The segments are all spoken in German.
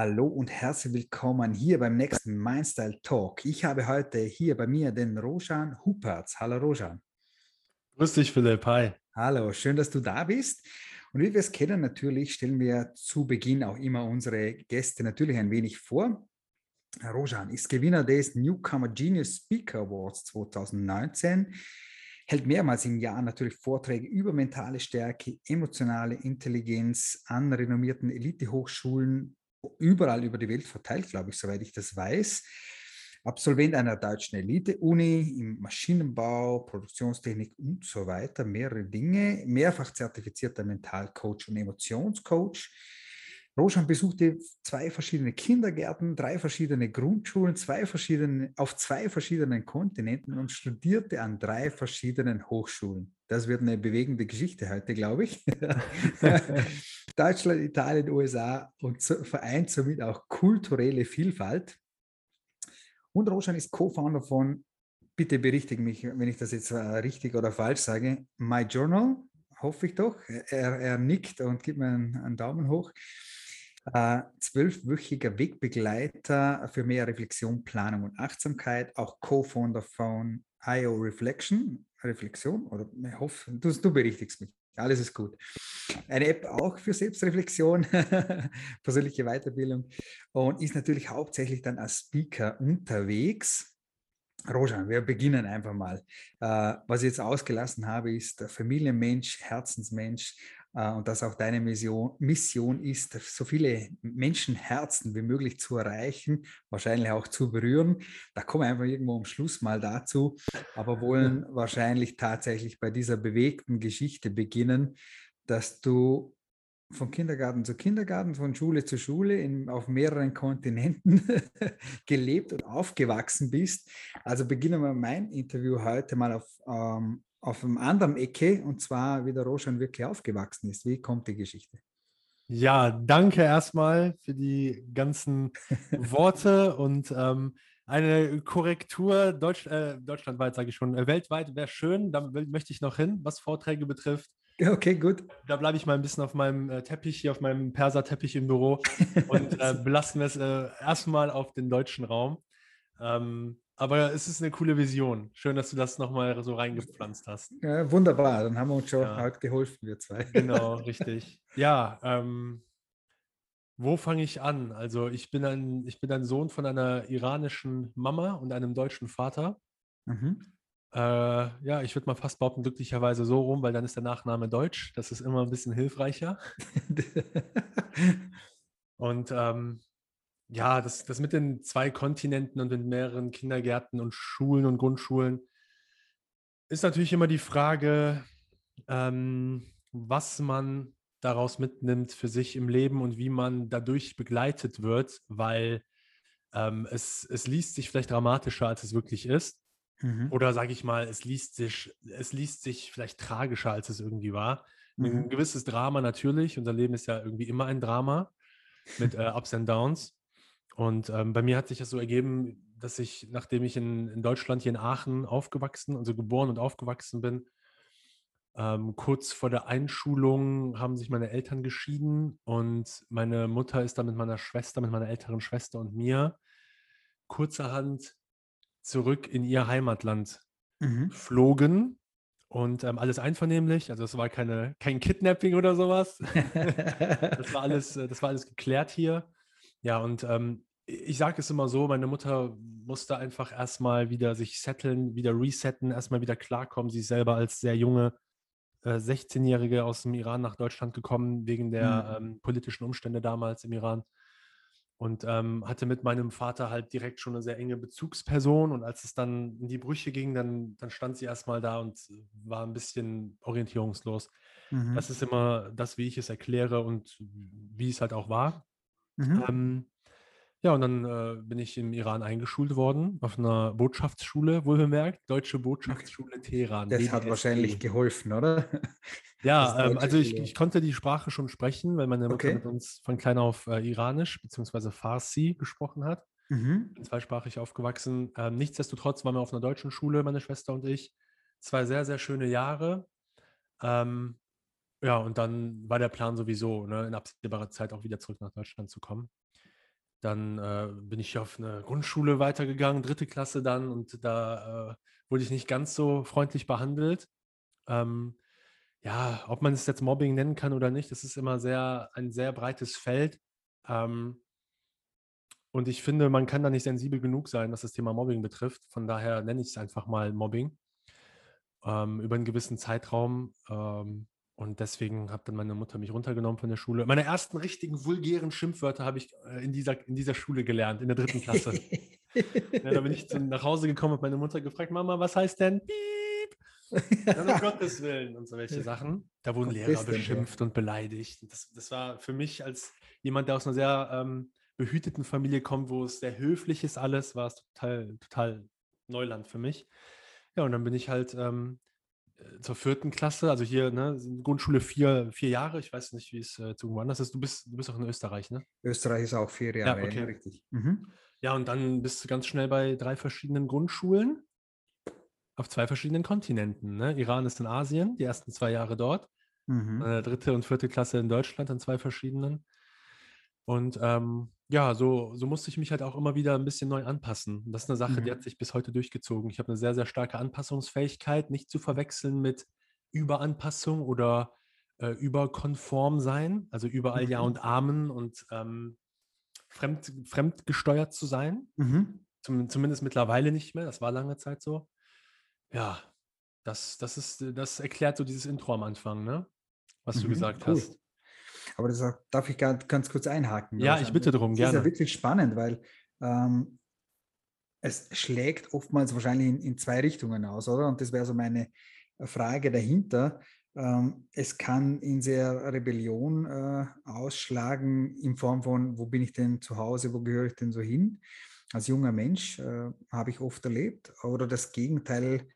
Hallo und herzlich willkommen hier beim nächsten Mindstyle Talk. Ich habe heute hier bei mir den Rojan Hupertz. Hallo Rojan. Grüß dich, Philipp. Hi. Hallo, schön, dass du da bist. Und wie wir es kennen, natürlich stellen wir zu Beginn auch immer unsere Gäste natürlich ein wenig vor. Rojan ist Gewinner des Newcomer Genius Speaker Awards 2019 hält mehrmals im Jahr natürlich Vorträge über mentale Stärke, emotionale Intelligenz an renommierten Elitehochschulen überall über die Welt verteilt, glaube ich, soweit ich das weiß. Absolvent einer deutschen Elite-Uni im Maschinenbau, Produktionstechnik und so weiter, mehrere Dinge, mehrfach zertifizierter Mentalcoach und Emotionscoach. Roshan besuchte zwei verschiedene Kindergärten, drei verschiedene Grundschulen, zwei verschiedene, auf zwei verschiedenen Kontinenten und studierte an drei verschiedenen Hochschulen. Das wird eine bewegende Geschichte heute, glaube ich. Deutschland, Italien, USA und vereint somit auch kulturelle Vielfalt. Und Roshan ist Co-Founder von, bitte berichtige mich, wenn ich das jetzt äh, richtig oder falsch sage, My Journal, hoffe ich doch. Er, er nickt und gibt mir einen, einen Daumen hoch. Äh, zwölfwöchiger Wegbegleiter für mehr Reflexion, Planung und Achtsamkeit, auch Co-Founder von IO Reflection, Reflexion, oder ich hoffe, du, du berichtigst mich. Alles ist gut. Eine App auch für Selbstreflexion, persönliche Weiterbildung und ist natürlich hauptsächlich dann als Speaker unterwegs. Rojan, wir beginnen einfach mal. Äh, was ich jetzt ausgelassen habe, ist Familienmensch, Herzensmensch, und dass auch deine Mission, Mission ist, so viele Menschenherzen wie möglich zu erreichen, wahrscheinlich auch zu berühren. Da kommen wir einfach irgendwo am Schluss mal dazu, aber wollen wahrscheinlich tatsächlich bei dieser bewegten Geschichte beginnen, dass du von Kindergarten zu Kindergarten, von Schule zu Schule in, auf mehreren Kontinenten gelebt und aufgewachsen bist. Also beginnen wir mein Interview heute mal auf, ähm, auf einem anderen Ecke und zwar, wie der Roshan wirklich aufgewachsen ist. Wie kommt die Geschichte? Ja, danke erstmal für die ganzen Worte und ähm, eine Korrektur Deutsch, äh, deutschlandweit, sage ich schon, äh, weltweit wäre schön. Da möchte ich noch hin, was Vorträge betrifft. Okay, gut. Da bleibe ich mal ein bisschen auf meinem äh, Teppich hier, auf meinem Perser-Teppich im Büro und äh, belassen wir es äh, erstmal auf den deutschen Raum. Ähm, aber es ist eine coole Vision. Schön, dass du das nochmal so reingepflanzt hast. Ja, wunderbar, dann haben wir uns schon ja. halt geholfen, wir zwei. Genau, richtig. Ja, ähm, wo fange ich an? Also ich bin, ein, ich bin ein Sohn von einer iranischen Mama und einem deutschen Vater. Mhm. Äh, ja, ich würde mal fast behaupten, glücklicherweise so rum, weil dann ist der Nachname deutsch. Das ist immer ein bisschen hilfreicher. und ähm, ja, das, das mit den zwei Kontinenten und den mehreren Kindergärten und Schulen und Grundschulen ist natürlich immer die Frage, ähm, was man daraus mitnimmt für sich im Leben und wie man dadurch begleitet wird, weil ähm, es, es liest sich vielleicht dramatischer, als es wirklich ist. Mhm. Oder sage ich mal, es liest, sich, es liest sich vielleicht tragischer, als es irgendwie war. Mhm. Ein gewisses Drama natürlich. Unser Leben ist ja irgendwie immer ein Drama mit äh, Ups and Downs. Und ähm, bei mir hat sich das so ergeben, dass ich, nachdem ich in, in Deutschland hier in Aachen aufgewachsen, also geboren und aufgewachsen bin, ähm, kurz vor der Einschulung haben sich meine Eltern geschieden und meine Mutter ist dann mit meiner Schwester, mit meiner älteren Schwester und mir kurzerhand zurück in ihr Heimatland mhm. flogen und ähm, alles einvernehmlich. Also es war keine, kein Kidnapping oder sowas. das, war alles, äh, das war alles geklärt hier. Ja, und ähm, ich sage es immer so, meine Mutter musste einfach erstmal wieder sich setteln, wieder resetten, erstmal wieder klarkommen. Sie ist selber als sehr junge äh, 16-Jährige aus dem Iran nach Deutschland gekommen, wegen der mhm. ähm, politischen Umstände damals im Iran. Und ähm, hatte mit meinem Vater halt direkt schon eine sehr enge Bezugsperson. Und als es dann in die Brüche ging, dann, dann stand sie erstmal da und war ein bisschen orientierungslos. Mhm. Das ist immer das, wie ich es erkläre und wie es halt auch war. Mhm. Ähm, ja, und dann äh, bin ich im Iran eingeschult worden, auf einer Botschaftsschule, wohlbemerkt, Deutsche Botschaftsschule Teheran. Das hat wahrscheinlich geholfen, oder? Ja, ähm, also ich, ich, konnte die Sprache schon sprechen, weil meine Mutter okay. mit uns von klein auf äh, Iranisch bzw. Farsi gesprochen hat. Mhm. Bin zweisprachig aufgewachsen. Ähm, nichtsdestotrotz waren wir auf einer deutschen Schule, meine Schwester und ich. Zwei sehr, sehr schöne Jahre. Ähm, ja, und dann war der Plan sowieso, ne, in absehbarer Zeit auch wieder zurück nach Deutschland zu kommen. Dann äh, bin ich auf eine Grundschule weitergegangen, dritte Klasse dann, und da äh, wurde ich nicht ganz so freundlich behandelt. Ähm, ja, ob man es jetzt Mobbing nennen kann oder nicht, das ist immer sehr ein sehr breites Feld. Ähm, und ich finde, man kann da nicht sensibel genug sein, was das Thema Mobbing betrifft. Von daher nenne ich es einfach mal Mobbing ähm, über einen gewissen Zeitraum. Ähm, und deswegen hat dann meine Mutter mich runtergenommen von der Schule. Meine ersten richtigen vulgären Schimpfwörter habe ich äh, in, dieser, in dieser Schule gelernt, in der dritten Klasse. ja, da bin ich zu, nach Hause gekommen und meine Mutter gefragt, Mama, was heißt denn Piep? Ja, um Gottes Willen und so welche Sachen. Da wurden Lehrer beschimpft und beleidigt. Das, das war für mich als jemand, der aus einer sehr ähm, behüteten Familie kommt, wo es sehr höflich ist alles, war es total, total Neuland für mich. Ja, und dann bin ich halt ähm, äh, zur vierten Klasse, also hier, ne, Grundschule vier, vier Jahre, ich weiß nicht, wie es äh, zu woanders ist. Du bist, du bist auch in Österreich, ne? Österreich ist auch vier Jahre, ja, okay. ja richtig. Mhm. Ja, und dann bist du ganz schnell bei drei verschiedenen Grundschulen auf zwei verschiedenen Kontinenten. Ne? Iran ist in Asien, die ersten zwei Jahre dort. Mhm. Äh, dritte und vierte Klasse in Deutschland an zwei verschiedenen. Und ähm, ja, so, so musste ich mich halt auch immer wieder ein bisschen neu anpassen. das ist eine Sache, die hat mhm. sich bis heute durchgezogen. Ich habe eine sehr, sehr starke Anpassungsfähigkeit, nicht zu verwechseln mit Überanpassung oder äh, überkonform sein, also überall Ja mhm. und Amen und ähm, fremd, fremdgesteuert zu sein. Mhm. Zum, zumindest mittlerweile nicht mehr. Das war lange Zeit so. Ja, das, das, ist, das erklärt so dieses Intro am Anfang, ne? was du mhm, gesagt cool. hast. Aber das darf ich ganz, kurz einhaken. Ja, ich bitte darum, gerne. Das ist ja wirklich spannend, weil ähm, es schlägt oftmals wahrscheinlich in, in, zwei Richtungen aus, oder? Und das wäre so meine Frage dahinter. Ähm, es kann in sehr Rebellion äh, ausschlagen in Form von, wo bin ich denn zu Hause, wo gehöre ich denn so hin? Als junger Mensch äh, habe ich oft erlebt. Oder das Gegenteil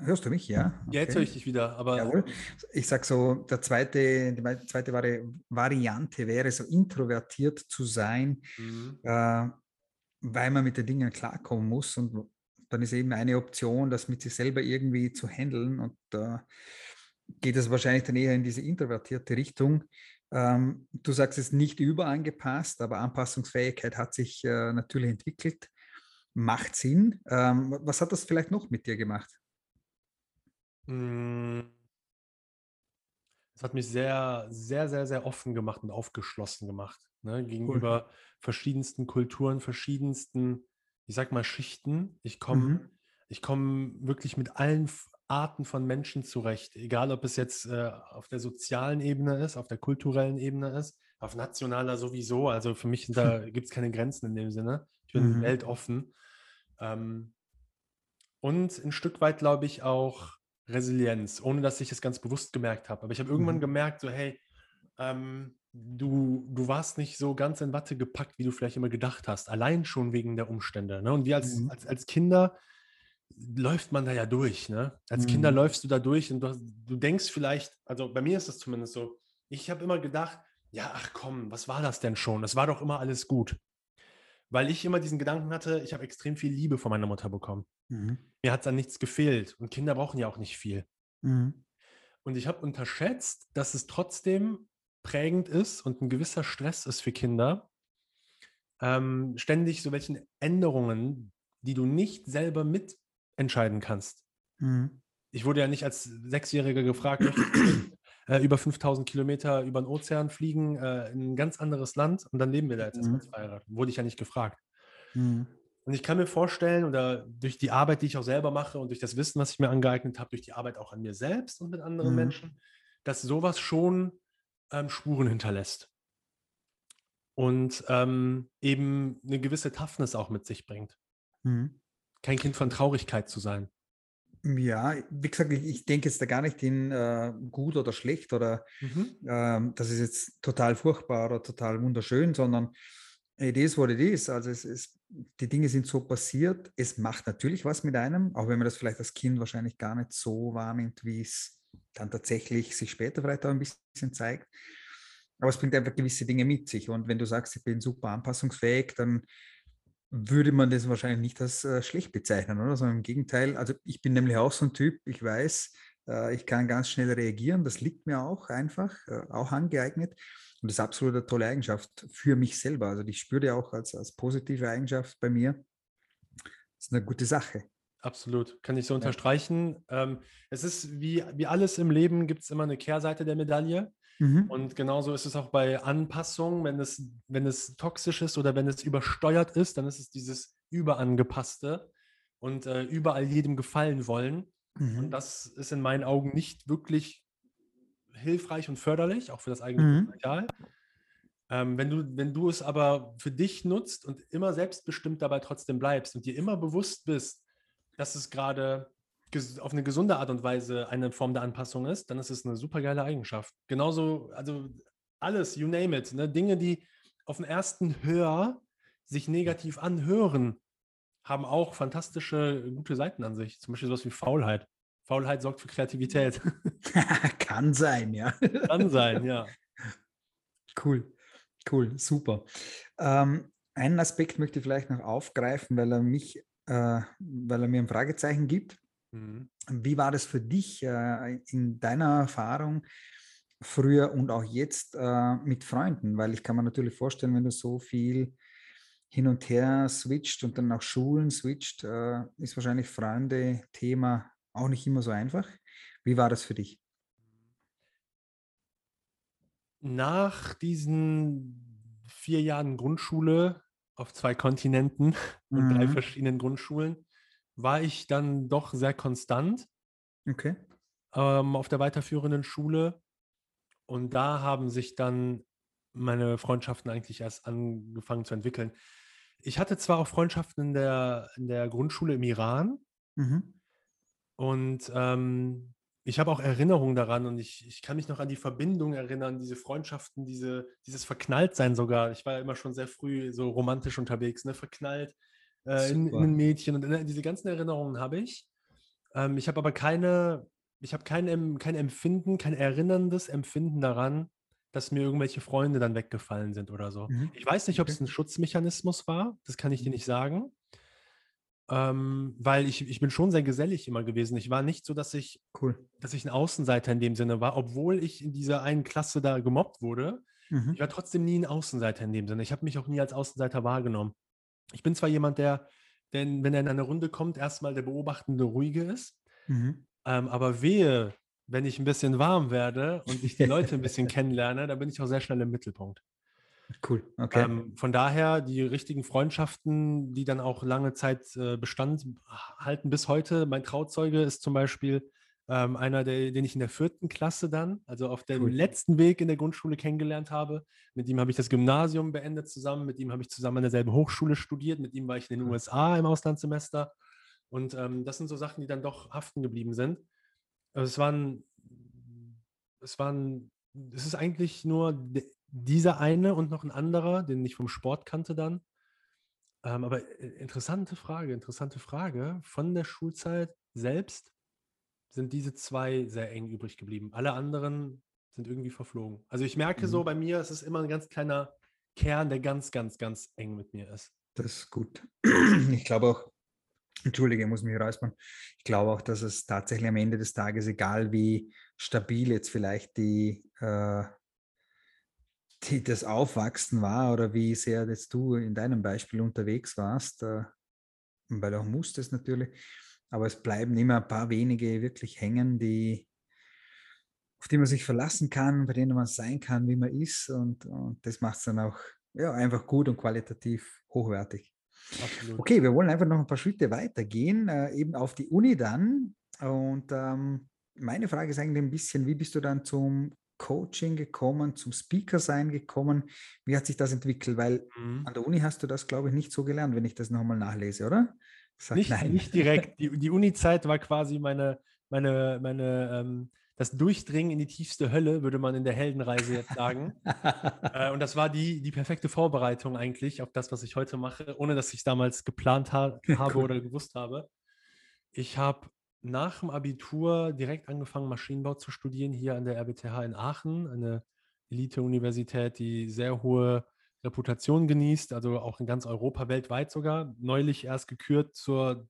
Hörst du mich? Ja. Okay. Ja, jetzt höre ich dich wieder. Aber Jawohl. Ich sage so, der zweite, die zweite Variante wäre so introvertiert zu sein, mhm. äh, weil man mit den Dingen klarkommen muss. Und dann ist eben eine Option, das mit sich selber irgendwie zu handeln. Und da äh, geht es wahrscheinlich dann eher in diese introvertierte Richtung. Ähm, du sagst es nicht überangepasst, aber Anpassungsfähigkeit hat sich äh, natürlich entwickelt. Macht Sinn. Ähm, was hat das vielleicht noch mit dir gemacht? Hm. Es hat mich sehr, sehr, sehr, sehr offen gemacht und aufgeschlossen gemacht, ne, gegenüber cool. verschiedensten Kulturen, verschiedensten, ich sag mal, Schichten. Ich komme mhm. ich wirklich mit allen Arten von Menschen zurecht, egal ob es jetzt äh, auf der sozialen Ebene ist, auf der kulturellen Ebene ist, auf nationaler sowieso. Also für mich gibt es keine Grenzen in dem Sinne. Ich bin mhm. weltoffen. Ähm, und ein Stück weit, glaube ich, auch Resilienz, ohne dass ich es ganz bewusst gemerkt habe. Aber ich habe irgendwann mhm. gemerkt, so, hey, ähm, du, du warst nicht so ganz in Watte gepackt, wie du vielleicht immer gedacht hast, allein schon wegen der Umstände. Ne? Und wir als, mhm. als, als Kinder läuft man da ja durch. Ne? Als mhm. Kinder läufst du da durch und du, du denkst vielleicht, also bei mir ist das zumindest so, ich habe immer gedacht, ja, ach komm, was war das denn schon? Es war doch immer alles gut weil ich immer diesen Gedanken hatte, ich habe extrem viel Liebe von meiner Mutter bekommen. Mhm. Mir hat dann nichts gefehlt und Kinder brauchen ja auch nicht viel. Mhm. Und ich habe unterschätzt, dass es trotzdem prägend ist und ein gewisser Stress ist für Kinder, ähm, ständig so welchen Änderungen, die du nicht selber mitentscheiden kannst. Mhm. Ich wurde ja nicht als Sechsjähriger gefragt, äh, über 5000 Kilometer über den Ozean fliegen, äh, in ein ganz anderes Land und dann leben wir da jetzt mhm. erstmal verheiratet. Wurde ich ja nicht gefragt. Mhm. Und ich kann mir vorstellen, oder durch die Arbeit, die ich auch selber mache und durch das Wissen, was ich mir angeeignet habe, durch die Arbeit auch an mir selbst und mit anderen mhm. Menschen, dass sowas schon ähm, Spuren hinterlässt. Und ähm, eben eine gewisse Toughness auch mit sich bringt. Mhm. Kein Kind von Traurigkeit zu sein. Ja, wie gesagt, ich, ich denke jetzt da gar nicht in äh, gut oder schlecht oder mhm. ähm, das ist jetzt total furchtbar oder total wunderschön, sondern it is what it is. Also es ist, die Dinge sind so passiert. Es macht natürlich was mit einem, auch wenn man das vielleicht als Kind wahrscheinlich gar nicht so wahrnimmt, wie es dann tatsächlich sich später vielleicht auch ein bisschen zeigt. Aber es bringt einfach gewisse Dinge mit sich. Und wenn du sagst, ich bin super anpassungsfähig, dann würde man das wahrscheinlich nicht als äh, schlecht bezeichnen, oder? Sondern im Gegenteil, also ich bin nämlich auch so ein Typ, ich weiß, Äh, ich kann ganz schnell reagieren. Das liegt mir auch einfach, äh, auch angeeignet. Und das ist absolut eine tolle Eigenschaft für mich selber. Also ich spüre die auch als, als positive Eigenschaft bei mir. Das ist eine gute Sache. Absolut, kann ich so unterstreichen. Ja. Ähm, es ist wie, wie alles im Leben, gibt es immer eine Kehrseite der Medaille. Mhm. Und genauso ist es auch bei Anpassungen, wenn es, wenn es toxisch ist oder wenn es übersteuert ist, dann ist es dieses Überangepasste und äh, überall jedem gefallen wollen. Mhm. Und das ist in meinen Augen nicht wirklich hilfreich und förderlich, auch für das eigene mhm. Potenzial. Ähm, wenn, du, wenn du es aber für dich nutzt und immer selbstbestimmt dabei trotzdem bleibst und dir immer bewusst bist, dass es gerade auf eine gesunde Art und Weise eine Form der Anpassung ist, dann ist es eine super geile Eigenschaft. Genauso, also alles, you name it, ne? Dinge, die auf den ersten Hör sich negativ anhören, haben auch fantastische, gute Seiten an sich. Zum Beispiel sowas wie Faulheit. Faulheit sorgt für Kreativität. Kann sein, ja. Kann sein, ja. Cool, cool, super. Ähm, einen Aspekt möchte ich vielleicht noch aufgreifen, weil er mich, äh, weil er mir ein Fragezeichen gibt. Mhm. Wie war das für dich äh, in deiner Erfahrung früher und auch jetzt äh, mit Freunden? Weil ich kann mir natürlich vorstellen, wenn du so viel hin und her switcht und dann auch Schulen switcht, äh, ist wahrscheinlich Freunde-Thema auch nicht immer so einfach. Wie war das für dich? Nach diesen vier Jahren Grundschule auf zwei Kontinenten und mhm. drei verschiedenen Grundschulen war ich dann doch sehr konstant okay. ähm, auf der weiterführenden Schule. Und da haben sich dann meine Freundschaften eigentlich erst angefangen zu entwickeln. Ich hatte zwar auch Freundschaften in der, in der Grundschule im Iran mhm. und ähm, ich habe auch Erinnerungen daran und ich, ich kann mich noch an die Verbindung erinnern, diese Freundschaften, diese, dieses Verknalltsein sogar. Ich war ja immer schon sehr früh so romantisch unterwegs, ne? verknallt äh, in, in, ein Mädchen und in, diese ganzen Erinnerungen habe ich. Ähm, ich habe aber keine, ich habe kein, kein Empfinden, kein erinnerndes Empfinden daran, dass mir irgendwelche Freunde dann weggefallen sind oder so. Mhm. Ich weiß nicht, ob es ein Schutzmechanismus war, das kann ich dir mhm. nicht sagen. Ähm, weil ich, ich bin schon sehr gesellig immer gewesen. Ich war nicht so, dass ich, cool. dass ich ein Außenseiter in dem Sinne war, obwohl ich in dieser einen Klasse da gemobbt wurde. Mhm. Ich war trotzdem nie ein Außenseiter in dem Sinne. Ich habe mich auch nie als Außenseiter wahrgenommen. Ich bin zwar jemand, der, denn wenn er in eine Runde kommt, erstmal der beobachtende Ruhige ist. Mhm. Ähm, aber wehe, wenn ich ein bisschen warm werde und ich die Leute ein bisschen kennenlerne, dann bin ich auch sehr schnell im Mittelpunkt. Cool, okay. Ähm, von daher, die richtigen Freundschaften, die dann auch lange Zeit äh, Bestand halten bis heute. Mein Trauzeuge ist zum Beispiel ähm, einer, der, den ich in der vierten Klasse dann, also auf dem cool. letzten Weg in der Grundschule kennengelernt habe. Mit ihm habe ich das Gymnasium beendet zusammen, mit ihm habe ich zusammen an derselben Hochschule studiert, mit ihm war ich in den USA im Auslandssemester. Und ähm, das sind so Sachen, die dann doch haften geblieben sind. Also es waren, es waren, es ist eigentlich nur dieser eine und noch ein anderer, den ich vom Sport kannte dann. Ähm, aber äh, interessante Frage, interessante Frage. Von der Schulzeit selbst sind diese zwei sehr eng übrig geblieben. Alle anderen sind irgendwie verflogen. Also ich merke mhm. so bei mir, es ist immer ein ganz kleiner Kern, der ganz, ganz, ganz eng mit mir ist. Das ist gut. Ich glaube auch, Entschuldige, ich muss mich räuspern. Ich glaube auch, dass es tatsächlich am Ende des Tages, egal wie stabil jetzt vielleicht die, äh, die das Aufwachsen war oder wie sehr jetzt du in deinem Beispiel unterwegs warst, äh, weil auch musstest natürlich, aber es bleiben immer ein paar wenige wirklich hängen, die, auf die man sich verlassen kann, bei denen man sein kann, wie man ist und, und das macht es dann auch ja, einfach gut und qualitativ hochwertig. Absolut. Okay, wir wollen einfach noch ein paar Schritte weitergehen, äh, eben auf die Uni dann. Und ähm, meine Frage ist eigentlich ein bisschen, wie bist du dann zum Coaching gekommen, zum Speaker sein gekommen? Wie hat sich das entwickelt? Weil mhm. an der Uni hast du das, glaube ich, nicht so gelernt, wenn ich das nochmal nachlese, oder? Sag, nicht, nein. nicht direkt. Die, die Uni-Zeit war quasi meine, meine, meine ähm, das Durchdringen in die tiefste Hölle, würde man in der Heldenreise jetzt sagen. äh, und das war die, die perfekte Vorbereitung eigentlich auf das, was ich heute mache, ohne dass ich damals geplant ha habe cool. oder gewusst habe. Ich habe nach dem Abitur direkt angefangen, Maschinenbau zu studieren, hier an der RWTH in Aachen, eine Elite-Universität, die sehr hohe Reputation genießt, also auch in ganz Europa, weltweit sogar. Neulich erst gekürt zur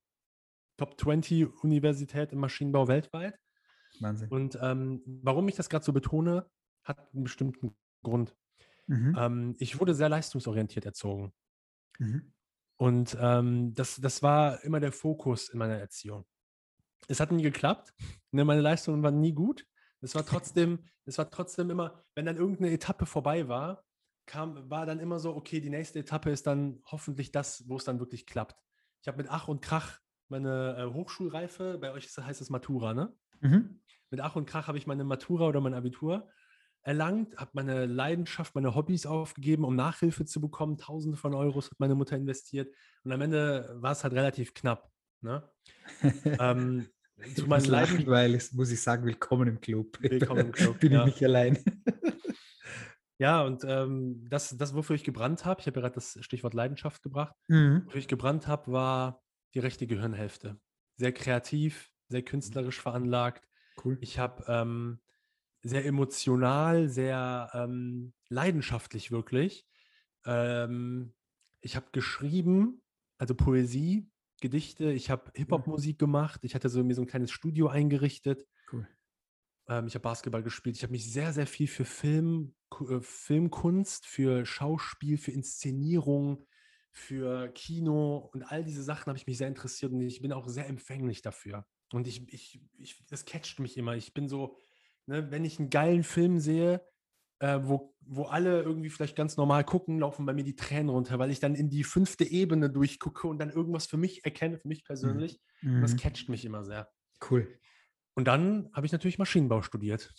Top 20 Universität im Maschinenbau weltweit. Wahnsinn. Und ähm, warum ich das gerade so betone, hat einen bestimmten Grund. Mhm. Ähm, ich wurde sehr leistungsorientiert erzogen. Mhm. Und ähm, das, das war immer der Fokus in meiner Erziehung. Es hat nie geklappt. Ne, meine Leistungen waren nie gut. Es war trotzdem, es war trotzdem immer, wenn dann irgendeine Etappe vorbei war, kam, war dann immer so, okay, die nächste Etappe ist dann hoffentlich das, wo es dann wirklich klappt. Ich habe mit Ach und Krach meine äh, Hochschulreife, bei euch heißt es Matura, ne? Mhm. Mit Ach und Krach habe ich meine Matura oder mein Abitur erlangt, habe meine Leidenschaft, meine Hobbys aufgegeben, um Nachhilfe zu bekommen. Tausende von Euros hat meine Mutter investiert. Und am Ende war es halt relativ knapp. Ne? ähm, zu meinen Leiden, weil ich, muss ich sagen, willkommen im Club. Willkommen im Club. Bin ja. ich nicht allein. Ja, und ähm, das, das, wofür ich gebrannt habe, ich habe ja gerade das Stichwort Leidenschaft gebracht, mhm. wofür ich gebrannt habe, war die rechte Gehirnhälfte. Sehr kreativ, sehr künstlerisch veranlagt. Cool. Ich habe ähm, sehr emotional, sehr ähm, leidenschaftlich wirklich. Ähm, ich habe geschrieben, also Poesie, Gedichte, ich habe Hip-Hop-Musik gemacht, ich hatte so mir so ein kleines Studio eingerichtet. Cool. Ähm, ich habe Basketball gespielt. Ich habe mich sehr, sehr viel für Film, Filmkunst, für Schauspiel, für Inszenierung, für Kino und all diese Sachen habe ich mich sehr interessiert und ich bin auch sehr empfänglich dafür. Und ich, ich, ich das catcht mich immer. Ich bin so, ne, wenn ich einen geilen Film sehe, äh, wo, wo alle irgendwie vielleicht ganz normal gucken, laufen bei mir die Tränen runter, weil ich dann in die fünfte Ebene durchgucke und dann irgendwas für mich erkenne, für mich persönlich. Mhm. Das catcht mich immer sehr. Cool. Und dann habe ich natürlich Maschinenbau studiert.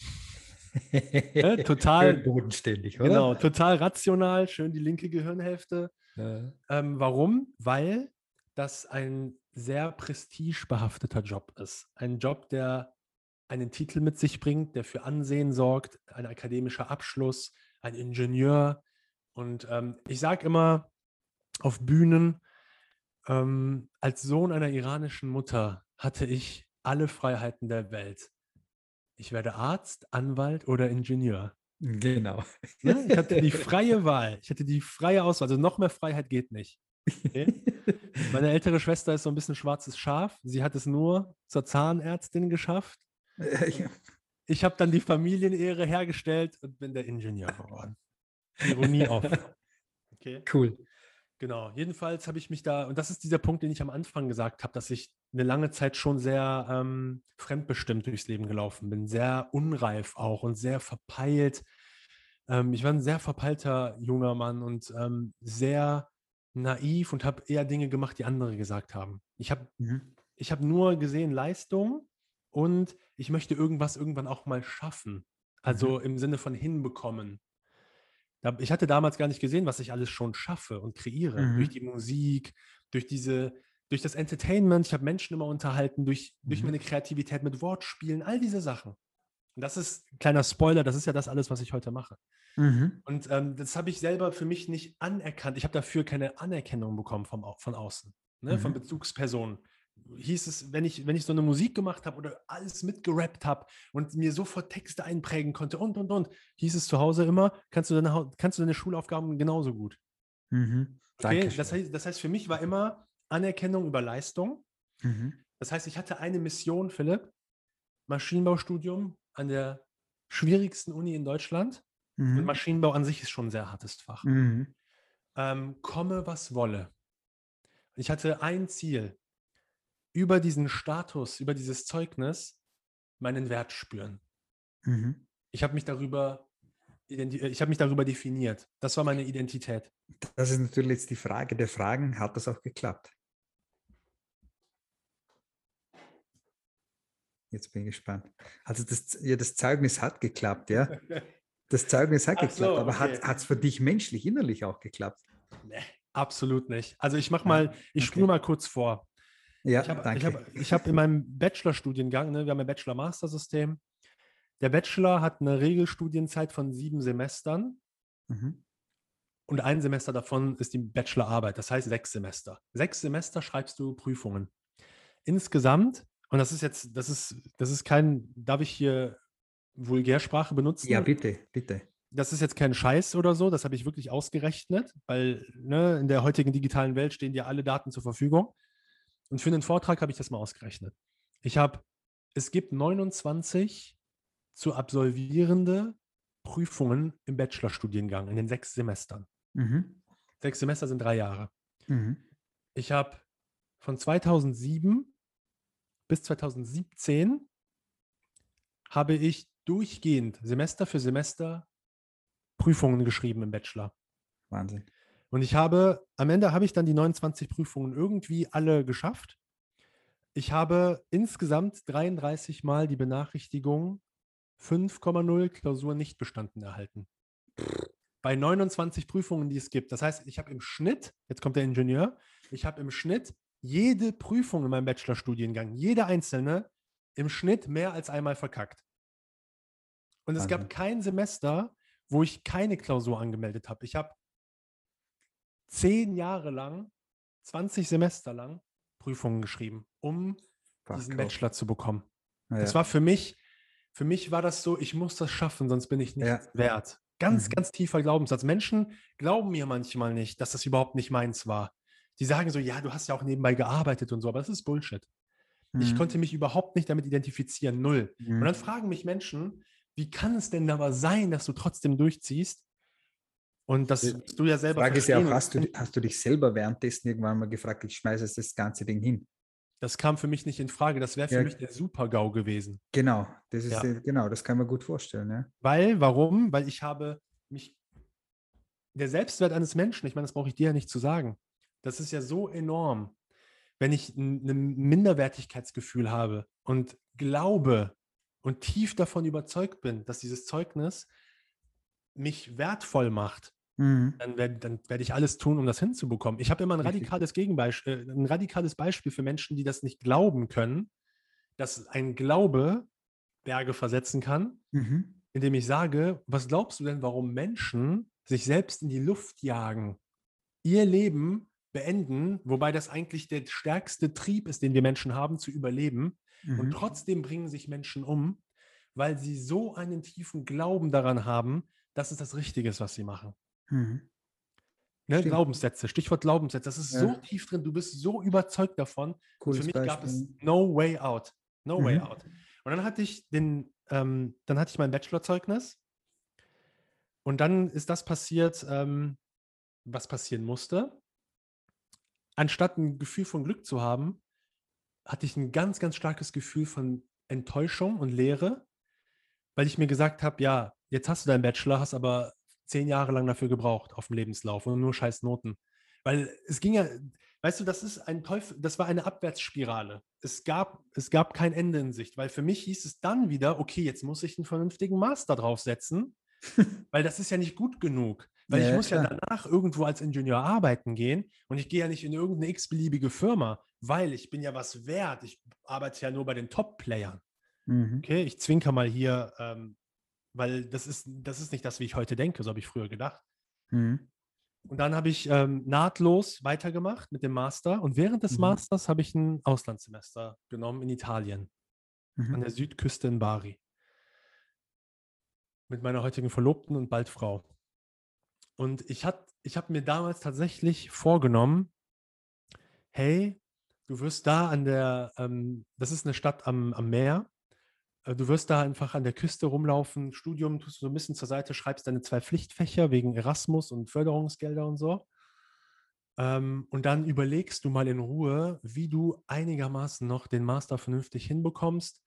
Ja, total bodenständig, oder? Genau, total rational, schön die linke Gehirnhälfte. Ja. Ähm, warum? Weil das ein sehr prestigebehafteter Job ist. Ein Job, der einen Titel mit sich bringt, der für Ansehen sorgt, ein akademischer Abschluss, ein Ingenieur. Und ähm, ich sage immer auf Bühnen, ähm, als Sohn einer iranischen Mutter hatte ich alle Freiheiten der Welt. Ich werde Arzt, Anwalt oder Ingenieur. Genau. Ne? Ich hatte die freie Wahl. Ich hatte die freie Auswahl. Also noch mehr Freiheit geht nicht. Okay? Meine ältere Schwester ist so ein bisschen schwarzes Schaf. Sie hat es nur zur Zahnärztin geschafft. Ich habe dann die Familienehre hergestellt und bin der Ingenieur geworden. Ironie auf. Okay. Cool. Genau, jedenfalls habe ich mich da, und das ist dieser Punkt, den ich am Anfang gesagt habe, dass ich eine lange Zeit schon sehr ähm, fremdbestimmt durchs Leben gelaufen bin, sehr unreif auch und sehr verpeilt. Ähm, ich war ein sehr verpeilter junger Mann und ähm, sehr naiv und habe eher Dinge gemacht, die andere gesagt haben. Ich habe mhm. hab nur gesehen Leistung und ich möchte irgendwas irgendwann auch mal schaffen. Also mhm. im Sinne von hinbekommen. Ich hatte damals gar nicht gesehen, was ich alles schon schaffe und kreiere. Mhm. Durch die Musik, durch diese, durch das Entertainment. Ich habe Menschen immer unterhalten, durch, mhm. durch meine Kreativität mit Wortspielen, all diese Sachen. Und das ist ein kleiner Spoiler, das ist ja das alles, was ich heute mache. Mhm. Und ähm, das habe ich selber für mich nicht anerkannt. Ich habe dafür keine Anerkennung bekommen vom, von außen, ne, von mhm. Bezugspersonen hieß es, wenn ich, wenn ich so eine Musik gemacht habe oder alles mitgerappt habe und mir sofort Texte einprägen konnte und, und, und, hieß es zu Hause immer, kannst du deine, kannst du deine Schulaufgaben genauso gut. Mhm. Okay? Das, heißt, das heißt, für mich war immer Anerkennung über Leistung. Mhm. Das heißt, ich hatte eine Mission, Philipp, Maschinenbaustudium an der schwierigsten Uni in Deutschland. Mhm. Und Maschinenbau an sich ist schon ein sehr hartes Fach. Mhm. Ähm, komme, was wolle. Ich hatte ein Ziel, über diesen Status, über dieses Zeugnis meinen Wert spüren. Mhm. Ich habe mich darüber ich habe mich darüber definiert. Das war meine Identität. Das ist natürlich jetzt die Frage der Fragen. Hat das auch geklappt? Jetzt bin ich gespannt. Also das, ja, das Zeugnis hat geklappt, ja. Das Zeugnis hat geklappt, so, aber okay. hat es für dich menschlich, innerlich auch geklappt? Nee, absolut nicht. Also ich mache mal, ich okay. spule mal kurz vor. Ja, ich habe hab, hab in meinem Bachelorstudiengang, ne, wir haben ein Bachelor-Master-System. Der Bachelor hat eine Regelstudienzeit von sieben Semestern. Mhm. Und ein Semester davon ist die Bachelorarbeit, das heißt sechs Semester. Sechs Semester schreibst du Prüfungen. Insgesamt, und das ist jetzt, das ist, das ist kein, darf ich hier Vulgärsprache benutzen? Ja, bitte, bitte. Das ist jetzt kein Scheiß oder so, das habe ich wirklich ausgerechnet, weil ne, in der heutigen digitalen Welt stehen dir alle Daten zur Verfügung. Und für einen Vortrag habe ich das mal ausgerechnet. Ich habe es gibt 29 zu absolvierende Prüfungen im Bachelorstudiengang in den sechs Semestern. Mhm. Sechs Semester sind drei Jahre. Mhm. Ich habe von 2007 bis 2017 habe ich durchgehend Semester für Semester Prüfungen geschrieben im Bachelor. Wahnsinn. Und ich habe, am Ende habe ich dann die 29 Prüfungen irgendwie alle geschafft. Ich habe insgesamt 33 Mal die Benachrichtigung 5,0 Klausuren nicht bestanden erhalten. Bei 29 Prüfungen, die es gibt. Das heißt, ich habe im Schnitt, jetzt kommt der Ingenieur, ich habe im Schnitt jede Prüfung in meinem Bachelorstudiengang, jede einzelne, im Schnitt mehr als einmal verkackt. Und es Wahnsinn. gab kein Semester, wo ich keine Klausur angemeldet habe. Ich habe zehn Jahre lang, 20 Semester lang Prüfungen geschrieben, um Fuck, diesen krass. Bachelor zu bekommen. Ja. Das war für mich, für mich war das so, ich muss das schaffen, sonst bin ich nicht Ja. wert. Ganz, Mhm. ganz tiefer Glaubenssatz. Menschen glauben mir manchmal nicht, dass das überhaupt nicht meins war. Die sagen so, ja, du hast ja auch nebenbei gearbeitet und so, aber das ist Bullshit. Ich Mhm. konnte mich überhaupt nicht damit identifizieren, null. Und Mhm. dann fragen mich Menschen, wie kann es denn aber sein, dass du trotzdem durchziehst? Und das Die du ja selber Frage ist ja auch, hast du, hast du dich selber währenddessen irgendwann mal gefragt, ich schmeiße jetzt das ganze Ding hin? Das kam für mich nicht in Frage. Das wäre für Ja. mich der Super-GAU gewesen. Genau, das ist Ja. äh, genau, das kann man gut vorstellen, ja. Weil, warum? Weil ich habe mich, der Selbstwert eines Menschen, ich meine, das brauche ich dir ja nicht zu sagen, das ist ja so enorm, wenn ich ein, ein Minderwertigkeitsgefühl habe und glaube und tief davon überzeugt bin, dass dieses Zeugnis mich wertvoll macht, Mhm. dann werde werd ich alles tun, um das hinzubekommen. Ich habe immer ein radikales Gegenbeispiel, äh, ein radikales Beispiel für Menschen, die das nicht glauben können, dass ein Glaube Berge versetzen kann, Mhm. indem ich sage, was glaubst du denn, warum Menschen sich selbst in die Luft jagen, ihr Leben beenden, wobei das eigentlich der stärkste Trieb ist, den wir Menschen haben, zu überleben. Und Mhm. trotzdem bringen sich Menschen um, weil sie so einen tiefen Glauben daran haben, dass es das Richtige ist, was sie machen. Mhm. Ne. Glaubenssätze, Stichwort Glaubenssätze, das ist Ja. so tief drin, du bist so überzeugt davon. Cooles für mich gab es Beispiel. no way out. No way Mhm. out. Und dann hatte ich den, ähm, dann hatte ich mein Bachelorzeugnis. Und dann ist das passiert, ähm, was passieren musste. Anstatt ein Gefühl von Glück zu haben, hatte ich ein ganz, ganz starkes Gefühl von Enttäuschung und Leere, weil ich mir gesagt habe, ja, jetzt hast du deinen Bachelor, hast aber zehn Jahre lang dafür gebraucht auf dem Lebenslauf und nur scheiß Noten. Weil es ging ja, weißt du, das ist ein Teufel, das war eine Abwärtsspirale. Es gab, es gab kein Ende in Sicht, weil für mich hieß es dann wieder, okay, jetzt muss ich einen vernünftigen Master draufsetzen, weil das ist ja nicht gut genug. Weil Ja, ich ja, muss ja klar. danach irgendwo als Ingenieur arbeiten gehen und ich gehe ja nicht in irgendeine x-beliebige Firma, weil ich bin ja was wert. Ich arbeite ja nur bei den Top-Playern. Mhm. Okay, ich zwinker mal hier, ähm, weil das ist, das ist nicht das, wie ich heute denke, so habe ich früher gedacht. Mhm. Und dann habe ich ähm, nahtlos weitergemacht mit dem Master und während des Mhm. Masters habe ich ein Auslandssemester genommen in Italien, an Mhm. der Südküste in Bari. Mit meiner heutigen Verlobten und bald Frau. Und ich, hat, ich habe mir damals tatsächlich vorgenommen, hey, du wirst da an der, ähm, das ist eine Stadt am, am Meer, du wirst da einfach an der Küste rumlaufen, Studium tust du so ein bisschen zur Seite, schreibst deine zwei Pflichtfächer wegen Erasmus und Förderungsgelder und so. Ähm, und dann überlegst du mal in Ruhe, wie du einigermaßen noch den Master vernünftig hinbekommst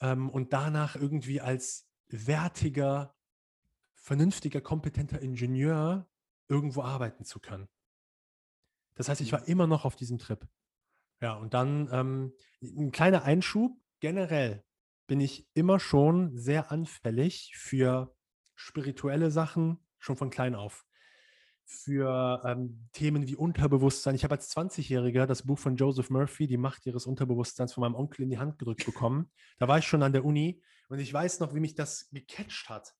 ähm, und danach irgendwie als wertiger, vernünftiger, kompetenter Ingenieur irgendwo arbeiten zu können. Das heißt, ich war immer noch auf diesem Trip. Ja, und dann ähm, ein kleiner Einschub. Generell bin ich immer schon sehr anfällig für spirituelle Sachen, schon von klein auf. Für ähm, Themen wie Unterbewusstsein. Ich habe als 20-Jähriger das Buch von Joseph Murphy, Die Macht ihres Unterbewusstseins, von meinem Onkel in die Hand gedrückt bekommen. Da war ich schon an der Uni und ich weiß noch, wie mich das gecatcht hat.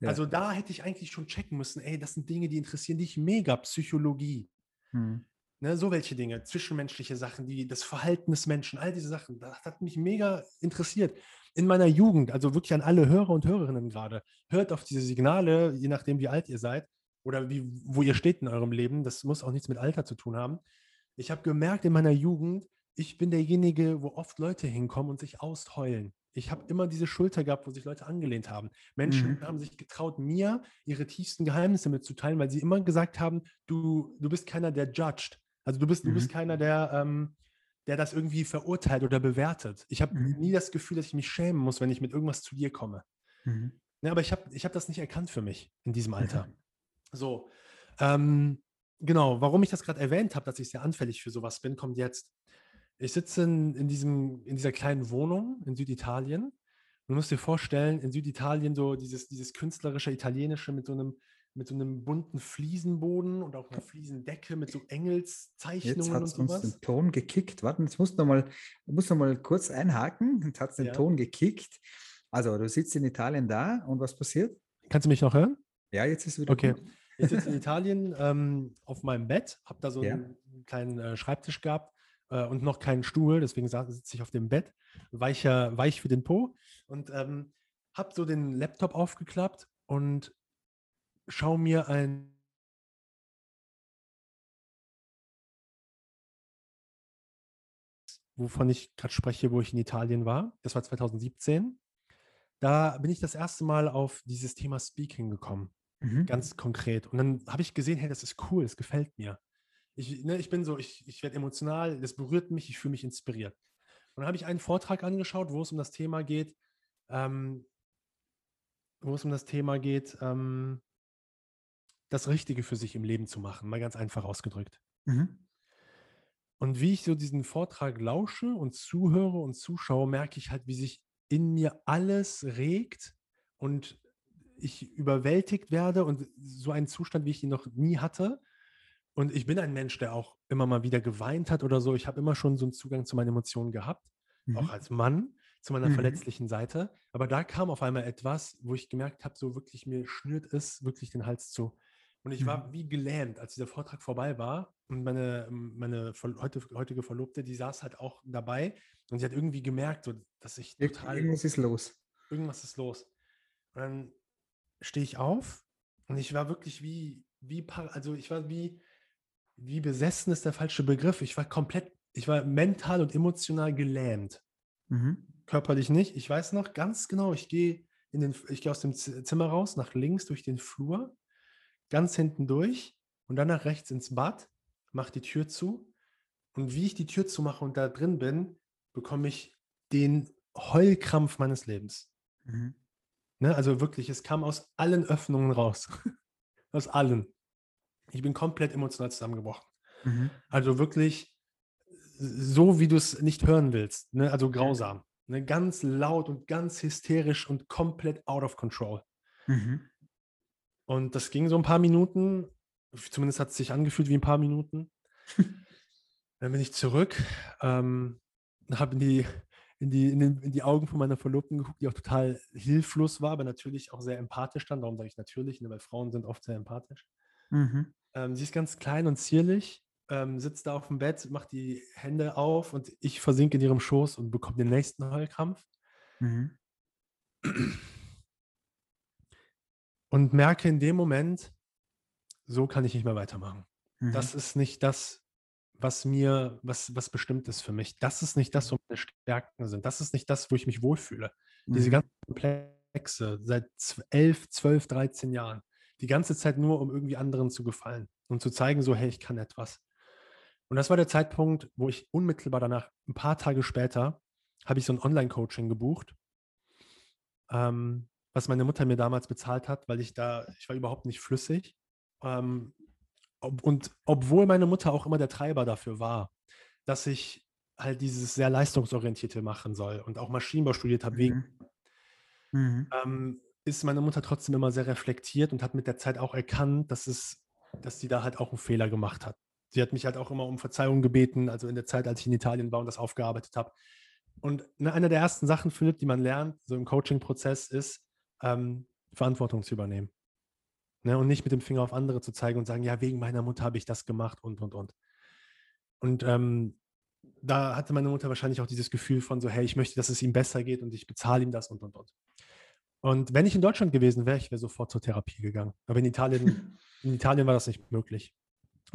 Ja. Also da hätte ich eigentlich schon checken müssen, ey, das sind Dinge, die interessieren dich mega. Psychologie, Mhm. Ne, so welche Dinge, zwischenmenschliche Sachen, die, das Verhalten des Menschen, all diese Sachen, das hat mich mega interessiert. In meiner Jugend, also wirklich an alle Hörer und Hörerinnen gerade, hört auf diese Signale, je nachdem, wie alt ihr seid oder wie, wo ihr steht in eurem Leben. Das muss auch nichts mit Alter zu tun haben. Ich habe gemerkt in meiner Jugend, ich bin derjenige, wo oft Leute hinkommen und sich ausheulen. Ich habe immer diese Schulter gehabt, wo sich Leute angelehnt haben. Menschen Mhm. haben sich getraut, mir ihre tiefsten Geheimnisse mitzuteilen, weil sie immer gesagt haben, du, du bist keiner, der judged. Also du bist, du bist Mhm. keiner, der, ähm, der das irgendwie verurteilt oder bewertet. Ich habe Mhm. nie das Gefühl, dass ich mich schämen muss, wenn ich mit irgendwas zu dir komme. Mhm. Ja, aber ich habe ich hab das nicht erkannt für mich in diesem Alter. Mhm. So, ähm, genau, warum ich das gerade erwähnt habe, dass ich sehr anfällig für sowas bin, kommt jetzt. Ich sitze in, in, diesem, in dieser kleinen Wohnung in Süditalien. Du musst dir vorstellen, in Süditalien so dieses, dieses künstlerische Italienische mit so einem mit so einem bunten Fliesenboden und auch einer Fliesendecke mit so Jetzt Engelszeichnungen hat und es uns sowas. den Ton gekickt. Warte, jetzt musst du noch mal, du musst noch mal kurz einhaken. Jetzt hat es den Ja. Ton gekickt. Also, du sitzt in Italien da und was passiert? Kannst du mich noch hören? Ja, jetzt ist wieder Okay. gut. Ich sitze in Italien ähm, auf meinem Bett, habe da so Ja. einen kleinen äh, Schreibtisch gehabt äh, und noch keinen Stuhl, deswegen sitze ich auf dem Bett, weicher, weich für den Po und ähm, habe so den Laptop aufgeklappt und schaue mir ein wovon ich gerade spreche, wo ich in Italien war. Das war 2017. Da bin ich das erste Mal auf dieses Thema Speaking gekommen Mhm. ganz konkret. Und dann habe ich gesehen, hey, das ist cool, es gefällt mir. Ich, ne, ich bin so, ich, ich werde emotional, das berührt mich, ich fühle mich inspiriert. Und dann habe ich einen Vortrag angeschaut, wo es um das Thema geht, ähm, wo es um das Thema geht, ähm, das Richtige für sich im Leben zu machen, mal ganz einfach ausgedrückt. Mhm. Und wie ich so diesen Vortrag lausche und zuhöre und zuschaue, merke ich halt, wie sich in mir alles regt und ich überwältigt werde und so einen Zustand, wie ich ihn noch nie hatte. Und ich bin ein Mensch, der auch immer mal wieder geweint hat oder so. Ich habe immer schon so einen Zugang zu meinen Emotionen gehabt, auch Mhm. als Mann, zu meiner Mhm. verletzlichen Seite. Aber da kam auf einmal etwas, wo ich gemerkt habe, so wirklich mir schnürt es wirklich den Hals zu. Und ich war Mhm. wie gelähmt, als dieser Vortrag vorbei war. Und meine, meine heute, heutige Verlobte, die saß halt auch dabei. Und sie hat irgendwie gemerkt, so, dass ich total Irgendwas ist los. irgendwas ist los. Und dann stehe ich auf und ich war wirklich wie, wie, also ich war wie, wie besessen ist der falsche Begriff. Ich war komplett, ich war mental und emotional gelähmt. Mhm. Körperlich nicht. Ich weiß noch ganz genau, ich gehe in den, ich gehe aus dem Zimmer raus, nach links durch den Flur, ganz hinten durch und dann nach rechts ins Bad, mache die Tür zu. Und wie ich die Tür zumache und da drin bin, bekomme ich den Heulkrampf meines Lebens. Mhm. Ne, also wirklich, es kam aus allen Öffnungen raus. aus allen. Ich bin komplett emotional zusammengebrochen. Mhm. Also wirklich so, wie du es nicht hören willst. Ne? Also grausam. Ne? Ganz laut und ganz hysterisch und komplett out of control. Mhm. Und das ging so ein paar Minuten. Zumindest hat es sich angefühlt wie ein paar Minuten. Dann bin ich zurück, ähm, habe in die, in, die, in, den, in die Augen von meiner Verlobten geguckt, die auch total hilflos war, aber natürlich auch sehr empathisch dann. Warum sage ich natürlich? Ne? Weil Frauen sind oft sehr empathisch. Mhm. Ähm, sie ist ganz klein und zierlich, ähm, sitzt da auf dem Bett, macht die Hände auf und ich versinke in ihrem Schoß und bekomme den nächsten Heulkrampf Mhm. und merke in dem Moment, so kann ich nicht mehr weitermachen. Mhm. Das ist nicht das, was mir, was, was bestimmt ist für mich. Das ist nicht das, wo meine Stärken sind. Das ist nicht das, wo ich mich wohlfühle. Diese Mhm. ganzen Komplexe seit zw- 11, 12, 13 Jahren. Die ganze Zeit nur, um irgendwie anderen zu gefallen und zu zeigen, so, hey, ich kann etwas. Und das war der Zeitpunkt, wo ich unmittelbar danach, ein paar Tage später, habe ich so ein Online-Coaching gebucht, ähm, was meine Mutter mir damals bezahlt hat, weil ich da, ich war überhaupt nicht flüssig. Ähm, ob, und obwohl meine Mutter auch immer der Treiber dafür war, dass ich halt dieses sehr leistungsorientierte machen soll und auch Maschinenbau studiert habe, wegen Mhm. Mhm. ähm, ist meine Mutter trotzdem immer sehr reflektiert und hat mit der Zeit auch erkannt, dass es, dass sie da halt auch einen Fehler gemacht hat. Sie hat mich halt auch immer um Verzeihung gebeten, also in der Zeit, als ich in Italien war und das aufgearbeitet habe. Und ne, eine der ersten Sachen, Philipp, die man lernt, so im Coaching-Prozess, ist, ähm, Verantwortung zu übernehmen. Ne, und nicht mit dem Finger auf andere zu zeigen und sagen, ja, wegen meiner Mutter habe ich das gemacht und, und, und. Und ähm, da hatte meine Mutter wahrscheinlich auch dieses Gefühl von so, hey, ich möchte, dass es ihm besser geht und ich bezahle ihm das und, und, und. Und wenn ich in Deutschland gewesen wäre, ich wäre sofort zur Therapie gegangen. Aber in Italien, in Italien war das nicht möglich.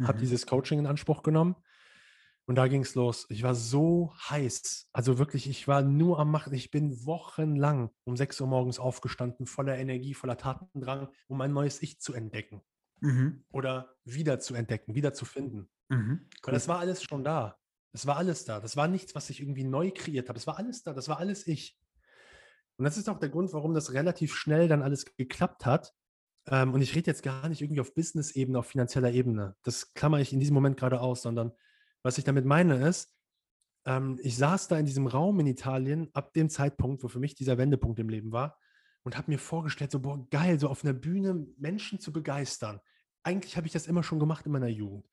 Habe Mhm. dieses Coaching in Anspruch genommen Und da ging es los. Ich war so heiß. Also wirklich, ich war nur am Machen. Ich bin wochenlang um 6 Uhr morgens aufgestanden, voller Energie, voller Tatendrang, um ein neues Ich zu entdecken. Mhm. Oder wieder zu entdecken, wieder zu finden. Mhm. Weil das war alles schon da. Es war alles da. Das war nichts, was ich irgendwie neu kreiert habe. Es war alles da. Das war alles ich. Und das ist auch der Grund, warum das relativ schnell dann alles geklappt hat. Ähm, und ich rede jetzt gar nicht irgendwie auf Business-Ebene, auf finanzieller Ebene. Das klammer ich in diesem Moment gerade aus, sondern was ich damit meine ist, ähm, ich saß da in diesem Raum in Italien ab dem Zeitpunkt, wo für mich dieser Wendepunkt im Leben war und habe mir vorgestellt, so, boah, geil, so auf einer Bühne Menschen zu begeistern. Eigentlich habe ich das immer schon gemacht in meiner Jugend.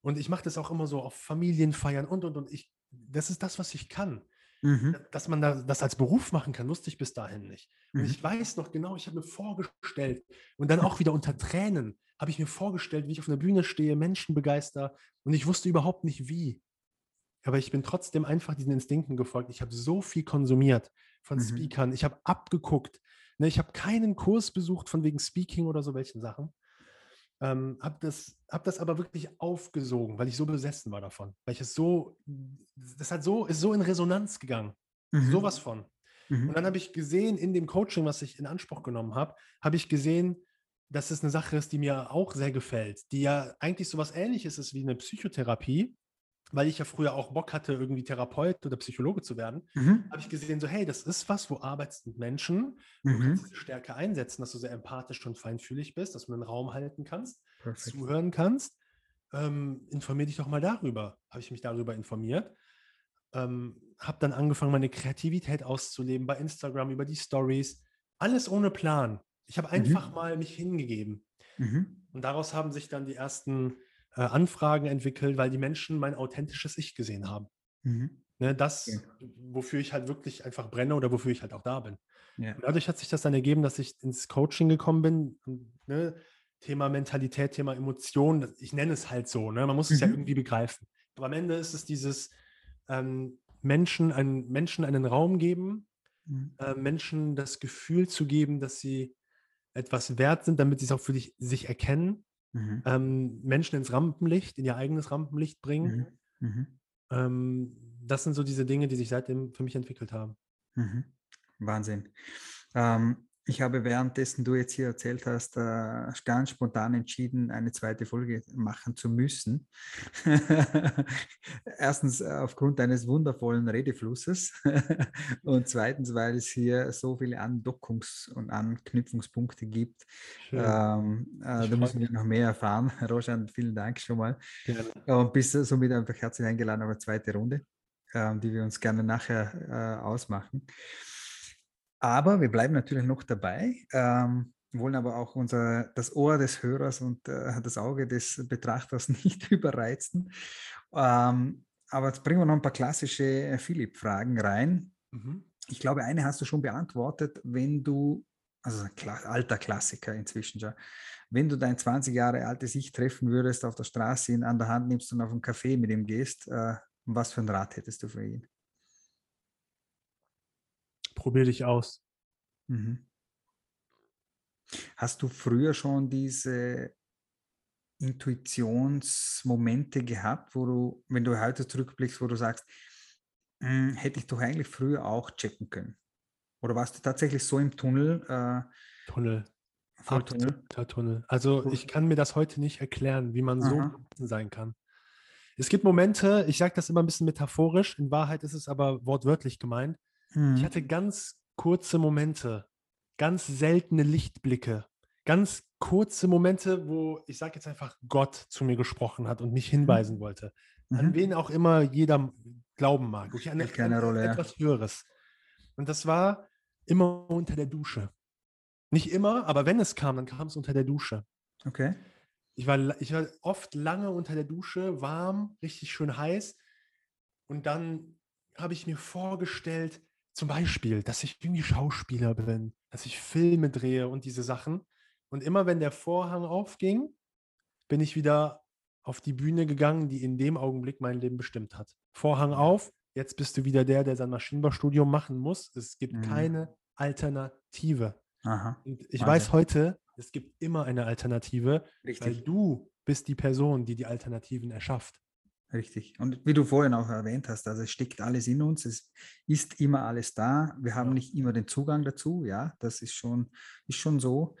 Und ich mache das auch immer so auf Familienfeiern und, und, und. Ich, das ist das, was ich kann. Mhm. Dass man da, das als Beruf machen kann, wusste ich bis dahin nicht. Und Mhm. ich weiß noch genau, ich habe mir vorgestellt und dann auch wieder unter Tränen habe ich mir vorgestellt, wie ich auf einer Bühne stehe, Menschen begeister und ich wusste überhaupt nicht wie. Aber ich bin trotzdem einfach diesen Instinkten gefolgt. Ich habe so viel konsumiert von Mhm. Speakern. Ich habe abgeguckt. Ne, ich habe keinen Kurs besucht von wegen Speaking oder so welchen Sachen. Ähm, habe das, hab das aber wirklich aufgesogen, weil ich so besessen war davon. Weil ich es so, das hat so, ist so in Resonanz gegangen. Mhm. Sowas von. Mhm. Und dann habe ich gesehen, in dem Coaching, was ich in Anspruch genommen habe, habe ich gesehen, dass es eine Sache ist, die mir auch sehr gefällt, die ja eigentlich so was ähnliches ist wie eine Psychotherapie, weil ich ja früher auch Bock hatte, irgendwie Therapeut oder Psychologe zu werden, Mhm. habe ich gesehen, so hey, das ist was, wo arbeitest mit Menschen, du kannst Mhm. diese Stärke einsetzen, dass du sehr empathisch und feinfühlig bist, dass du einen Raum halten kannst, Perfekt. zuhören kannst. Ähm, informier dich doch mal darüber. Habe ich mich darüber informiert. Ähm, habe dann angefangen, meine Kreativität auszuleben bei Instagram, über die Stories. Alles ohne Plan. Ich habe einfach mal mich hingegeben. Mhm. Und daraus haben sich dann die ersten äh, Anfragen entwickelt, weil die Menschen mein authentisches Ich gesehen haben. Mhm. Ne, das, Ja. wofür ich halt wirklich einfach brenne oder wofür ich halt auch da bin. Ja. Und dadurch hat sich das dann ergeben, dass ich ins Coaching gekommen bin. Und, ne, Thema Mentalität, Thema Emotion, das- ich nenne es halt so. Ne? Man muss es ja Mhm. irgendwie begreifen. Aber am Ende ist es dieses ähm, Menschen, einen, Menschen einen Raum geben, Mhm. äh, Menschen das Gefühl zu geben, dass sie etwas wert sind, damit sie es auch für dich, sich erkennen, Mhm. ähm, Menschen ins Rampenlicht, in ihr eigenes Rampenlicht bringen. Mhm. Mhm. Ähm, das sind so diese Dinge, die sich seitdem für mich entwickelt haben. Mhm. Wahnsinn. Ähm, ich habe währenddessen du jetzt hier erzählt hast, äh, ganz spontan entschieden, eine zweite Folge machen zu müssen. Erstens äh, aufgrund eines wundervollen Redeflusses und zweitens, weil es hier so viele Andockungs- und Anknüpfungspunkte gibt. Ähm, äh, da müssen wir noch mehr erfahren. Roshan, vielen Dank schon mal. Gerne. Und bist somit einfach herzlich eingeladen auf eine zweite Runde, ähm, die wir uns gerne nachher äh, ausmachen. Aber wir bleiben natürlich noch dabei, ähm, wollen aber auch unser, das Ohr des Hörers und äh, das Auge des Betrachters nicht überreizen. Ähm, aber jetzt bringen wir noch ein paar klassische Philipp-Fragen rein. Mhm. Ich glaube, eine hast du schon beantwortet, wenn du, also ein Kla alter Klassiker inzwischen schon, wenn du dein 20 Jahre altes Ich treffen würdest auf der Straße, ihn an der Hand nimmst und auf einen Café mit ihm gehst, äh, was für einen Rat hättest du für ihn? Probier dich aus. Mhm. Hast du früher schon diese Intuitionsmomente gehabt, wo du, wenn du heute zurückblickst, wo du sagst, "Hm, hätte ich doch eigentlich früher auch checken können? Oder warst du tatsächlich so im Tunnel? Äh, Tunnel. Tunnel? Tunnel. Also ich kann mir das heute nicht erklären, wie man so Aha. sein kann. Es gibt Momente, ich sage das immer ein bisschen metaphorisch, in Wahrheit ist es aber wortwörtlich gemeint. Ich Mhm. hatte ganz kurze Momente, ganz seltene Lichtblicke, ganz kurze Momente, wo ich sage jetzt einfach Gott zu mir gesprochen hat und mich hinweisen wollte. An Mhm. wen auch immer jeder glauben mag. Okay, an, keine Rolle, ja. etwas Höheres. Und das war immer unter der Dusche. Nicht immer, aber wenn es kam, dann kam es unter der Dusche. Okay. Ich war, ich war oft lange unter der Dusche, warm, richtig schön heiß. Und dann habe ich mir vorgestellt, zum Beispiel, dass ich irgendwie Schauspieler bin, dass ich Filme drehe und diese Sachen. Und immer wenn der Vorhang aufging, bin ich wieder auf die Bühne gegangen, die in dem Augenblick mein Leben bestimmt hat. Vorhang auf, jetzt bist du wieder der, der sein Maschinenbaustudium machen muss. Es gibt Mhm. keine Alternative. Aha. Und ich Wahnsinn. weiß heute, es gibt immer eine Alternative, weil Richtig. du bist die Person, die die Alternativen erschafft. Richtig. Und wie du vorhin auch erwähnt hast, also es steckt alles in uns, es ist immer alles da. Wir haben Ja. nicht immer den Zugang dazu, ja, das ist schon, ist schon so.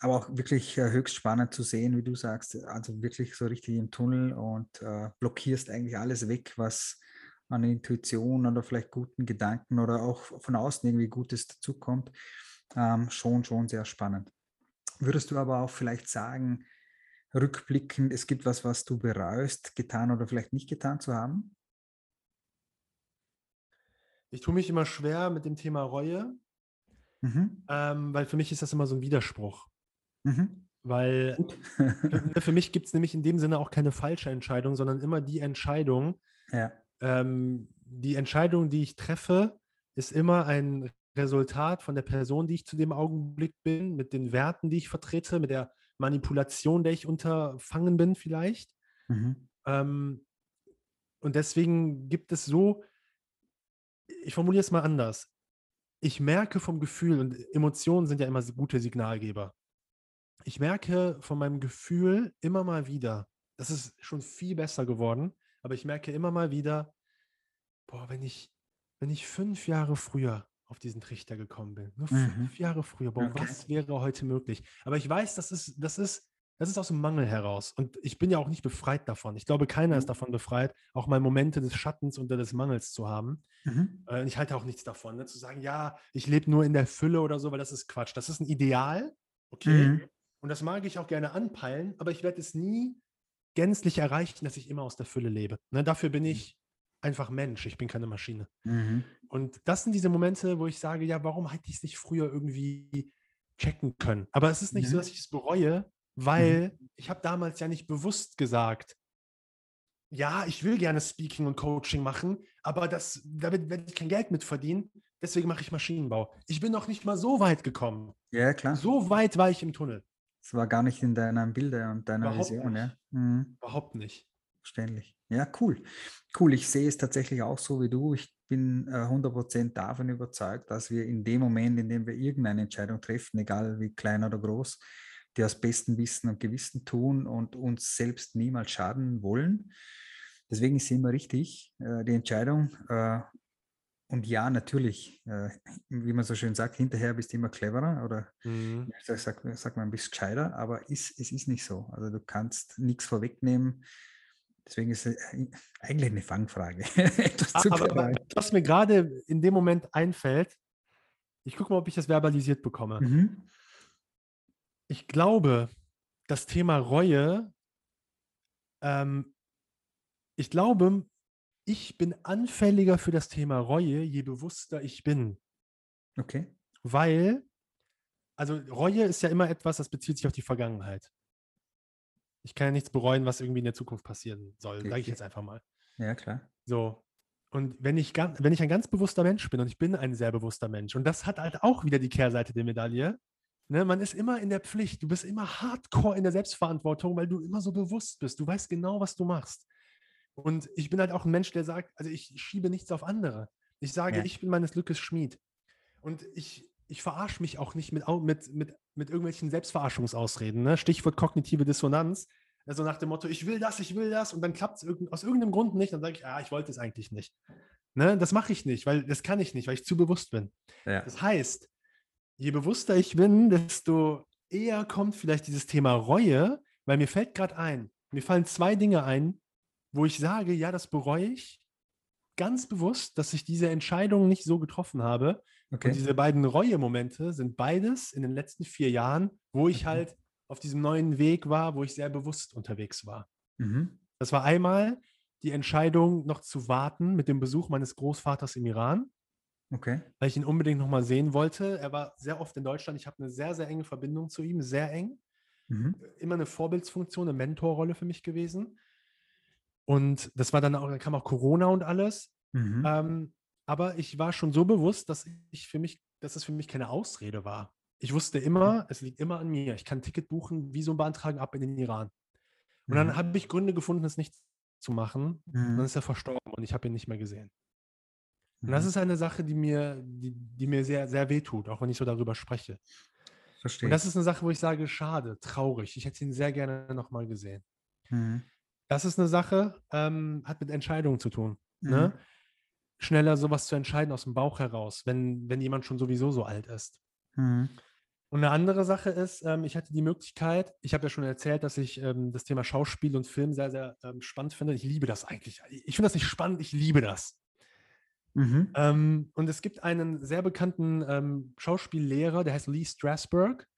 Aber auch wirklich äh, höchst spannend zu sehen, wie du sagst, also wirklich so richtig im Tunnel und äh, blockierst eigentlich alles weg, was an Intuition oder vielleicht guten Gedanken oder auch von außen irgendwie Gutes dazukommt. Ähm, schon, schon sehr spannend. Würdest du aber auch vielleicht sagen, rückblickend, es gibt was, was du bereust, getan oder vielleicht nicht getan zu haben? Ich tue mich immer schwer mit dem Thema Reue, Mhm. ähm, weil für mich ist das immer so ein Widerspruch. Mhm. Weil für, für mich gibt es nämlich in dem Sinne auch keine falsche Entscheidung, sondern immer die Entscheidung, ja. ähm, die Entscheidung, die ich treffe, ist immer ein Resultat von der Person, die ich zu dem Augenblick bin, mit den Werten, die ich vertrete, mit der Manipulation, der ich unterfangen bin vielleicht. Mhm. Ähm, und deswegen gibt es so, ich formuliere es mal anders. Ich merke vom Gefühl, und Emotionen sind ja immer gute Signalgeber. Ich merke von meinem Gefühl immer mal wieder, das ist schon viel besser geworden, aber ich merke immer mal wieder, boah, wenn ich, wenn ich fünf Jahre früher auf diesen Trichter gekommen bin, nur Mhm. fünf Jahre früher, boah, Okay. was wäre heute möglich? Aber ich weiß, das ist, das ist, das ist aus dem Mangel heraus. Und ich bin ja auch nicht befreit davon. Ich glaube, keiner ist Mhm. davon befreit, auch mal Momente des Schattens oder des Mangels zu haben. Mhm. Äh, und ich halte auch nichts davon, ne? zu sagen, ja, ich lebe nur in der Fülle oder so, weil das ist Quatsch. Das ist ein Ideal, okay. Mhm. Und das mag ich auch gerne anpeilen, aber ich werde es nie gänzlich erreichen, dass ich immer aus der Fülle lebe. Ne? Dafür bin ich einfach Mensch, ich bin keine Maschine. Mhm. Und das sind diese Momente, wo ich sage, ja, warum hätte ich es nicht früher irgendwie checken können? Aber es ist nicht so, Mhm. dass ich es bereue, weil ich habe damals ja nicht bewusst gesagt, ja, ich will gerne Speaking und Coaching machen, aber das, damit werde ich kein Geld mit verdienen, deswegen mache ich Maschinenbau. Ich bin noch nicht mal so weit gekommen. Ja, klar. So weit war ich im Tunnel. Es war gar nicht in deinen Bildern und deiner Überhaupt Vision, ja. nicht. Mhm. Überhaupt nicht. Verständlich. Ja, cool. Cool. Ich sehe es tatsächlich auch so wie du. Ich bin äh, 100% davon überzeugt, dass wir in dem Moment, in dem wir irgendeine Entscheidung treffen, egal wie klein oder groß, die aus bestem Wissen und Gewissen tun und uns selbst niemals schaden wollen. Deswegen ist immer richtig, äh, die Entscheidung. Äh, und ja, natürlich, äh, wie man so schön sagt, hinterher bist du immer cleverer oder Mhm. ich sag, sag mal, ein bisschen gescheiter, aber ist, es ist nicht so. Also du kannst nichts vorwegnehmen. Deswegen ist es äh, eigentlich eine Fangfrage. Etwas zu Aber, aber was mir gerade in dem Moment einfällt, ich gucke mal, ob ich das verbalisiert bekomme. Mhm. Ich glaube, das Thema Reue, ähm, ich glaube, ich bin anfälliger für das Thema Reue, je bewusster ich bin. Okay. Weil, also Reue ist ja immer etwas, das bezieht sich auf die Vergangenheit. Ich kann ja nichts bereuen, was irgendwie in der Zukunft passieren soll, sage ich jetzt einfach mal. Ja, klar. So. Und wenn ich, wenn ich ein ganz bewusster Mensch bin und ich bin ein sehr bewusster Mensch und das hat halt auch wieder die Kehrseite der Medaille, ne, man ist immer in der Pflicht, du bist immer hardcore in der Selbstverantwortung, weil du immer so bewusst bist, du weißt genau, was du machst. Und ich bin halt auch ein Mensch, der sagt, also ich schiebe nichts auf andere. Ich sage, Ja. ich bin meines Glückes Schmied. Und ich, ich verarsche mich auch nicht mit, mit, mit, mit irgendwelchen Selbstverarschungsausreden. Ne? Stichwort kognitive Dissonanz. Also nach dem Motto, ich will das, ich will das und dann klappt es irgend, aus irgendeinem Grund nicht. Dann sage ich, ah, ich wollte es eigentlich nicht. Ne? Das mache ich nicht, weil das kann ich nicht, weil ich zu bewusst bin. Ja. Das heißt, je bewusster ich bin, desto eher kommt vielleicht dieses Thema Reue, weil mir fällt gerade ein, mir fallen zwei Dinge ein, wo ich sage, ja, das bereue ich ganz bewusst, dass ich diese Entscheidung nicht so getroffen habe. Und Okay. diese beiden Reue-Momente sind beides in den letzten vier Jahren, wo ich Mhm. halt auf diesem neuen Weg war, wo ich sehr bewusst unterwegs war. Mhm. Das war einmal die Entscheidung, noch zu warten mit dem Besuch meines Großvaters im Iran Okay. weil ich ihn unbedingt nochmal sehen wollte. Er war sehr oft in Deutschland. Ich habe eine sehr, sehr enge Verbindung zu ihm, sehr eng. Mhm. Immer eine Vorbildsfunktion, eine Mentorrolle für mich gewesen. Und das war dann auch, dann kam auch Corona und alles. Mhm. Ähm, aber ich war schon so bewusst, dass ich für mich, dass es für mich keine Ausrede war. Ich wusste immer, es liegt immer an mir. Ich kann ein Ticket buchen, Visum beantragen, ab in den Iran. Und dann Mhm. habe ich Gründe gefunden, es nicht zu machen. Und dann Mhm. ist er verstorben und ich habe ihn nicht mehr gesehen. Und das Mhm. ist eine Sache, die mir, die, die mir sehr, sehr wehtut, auch wenn ich so darüber spreche. Verstehe. Und das ist eine Sache, wo ich sage, schade, traurig. Ich hätte ihn sehr gerne nochmal gesehen. Mhm. Das ist eine Sache, ähm, hat mit Entscheidungen zu tun. Ne? Mhm. Schneller sowas zu entscheiden aus dem Bauch heraus, wenn, wenn jemand schon sowieso so alt ist. Mhm. Und eine andere Sache ist, ähm, ich hatte die Möglichkeit, ich habe ja schon erzählt, dass ich ähm, das Thema Schauspiel und Film sehr, sehr ähm, spannend finde. Ich liebe das eigentlich. Ich finde das nicht spannend, ich liebe das. Mhm. Ähm, und es gibt einen sehr bekannten ähm, Schauspiellehrer, der heißt Lee Strasberg.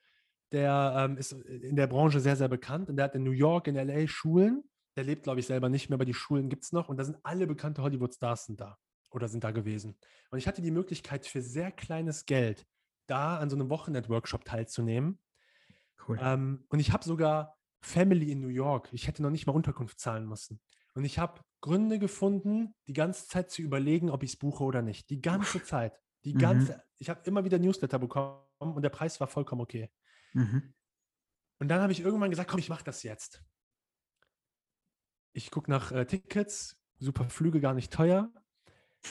Der ähm, ist in der Branche sehr, sehr bekannt und der hat in New York, in LA Schulen. Der lebt, glaube ich, selber nicht mehr, aber die Schulen gibt es noch und da sind alle bekannte Hollywood-Stars sind da oder sind da gewesen. Und ich hatte die Möglichkeit, für sehr kleines Geld da an so einem Wochenend-Workshop teilzunehmen. Cool. Ähm, und ich habe sogar Family in New York. Ich hätte noch nicht mal Unterkunft zahlen müssen. Und ich habe Gründe gefunden, die ganze Zeit zu überlegen, ob ich es buche oder nicht. Die ganze Zeit. Die Mhm. ganze, ich habe immer wieder Newsletter bekommen und der Preis war vollkommen okay. Mhm. Und dann habe ich irgendwann gesagt, komm, ich mache das jetzt. Ich gucke nach äh, Tickets, super Flüge, gar nicht teuer.